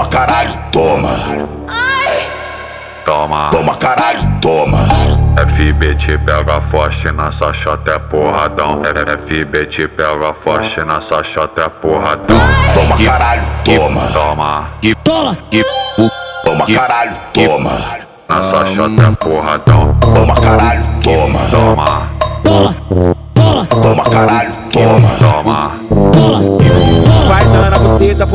Toma caralho, toma. Toma, Toma caralho, toma. FB te pega forte nessa chota é porradão. FB te pega forte nessa chota é porradão. Toma caralho, toma. Toma, Toma! Toma caralho, toma. nessa chota é porradão. Toma caralho. Toma,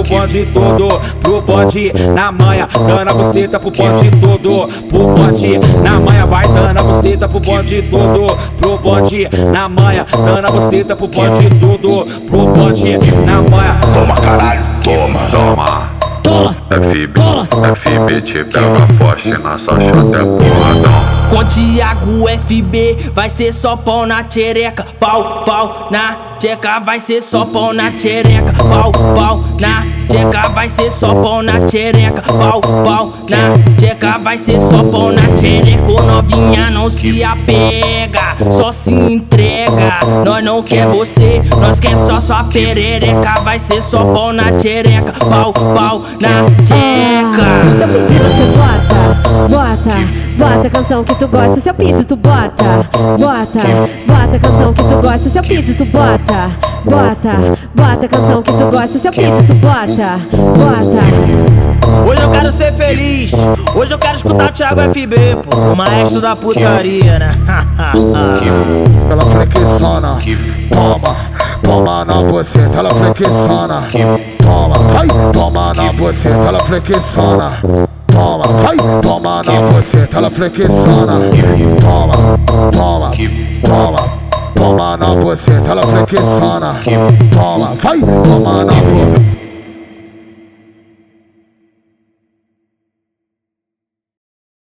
bonde todo, pro bonde na manha, dando a buceta pro bonde todo, pro bonde na manha, vai dando a buceta pro bonde todo, pro bonde na manha, dando a buceta pro bonde todo, pro bonde na manha. Toma caralho, toma. toma. Toma! FB, FB te pega forte nessa chota é porradão. Com Thiago FB vai ser só pau na tchereca, pau, pau na tcheca, vai ser só pau na tchereca, pau, pau na tcheca, vai ser só pau na tchereca, pau, pau na tcheca, vai ser só pau na tchereca. Ô novinha não se apega, só se entrega. Nós não quer você, nós quer só sua perereca, vai ser só pau na tchereca, pau, pau na tcheca. Se eu pedir, você bota, bota, bota a canção que tu gosta. Se eu pedir, tu bota, bota, bota a canção que tu gosta. Se eu pedir, tu bota, bota, bota a canção que tu gosta. Se eu pedir, tu bota, bota. Hoje eu quero ser feliz, hoje eu quero escutar o Thiago FB, pô, o maestro da putaria, né? ela flexiona, toma, toma na buceta, ela flexiona, toma, vai, toma na buceta, ela flexiona, toma, vai, toma na buceta, ela flexiona, toma, toma, toma, toma na buceta, ela flexiona, toma, vai, toma na buceta.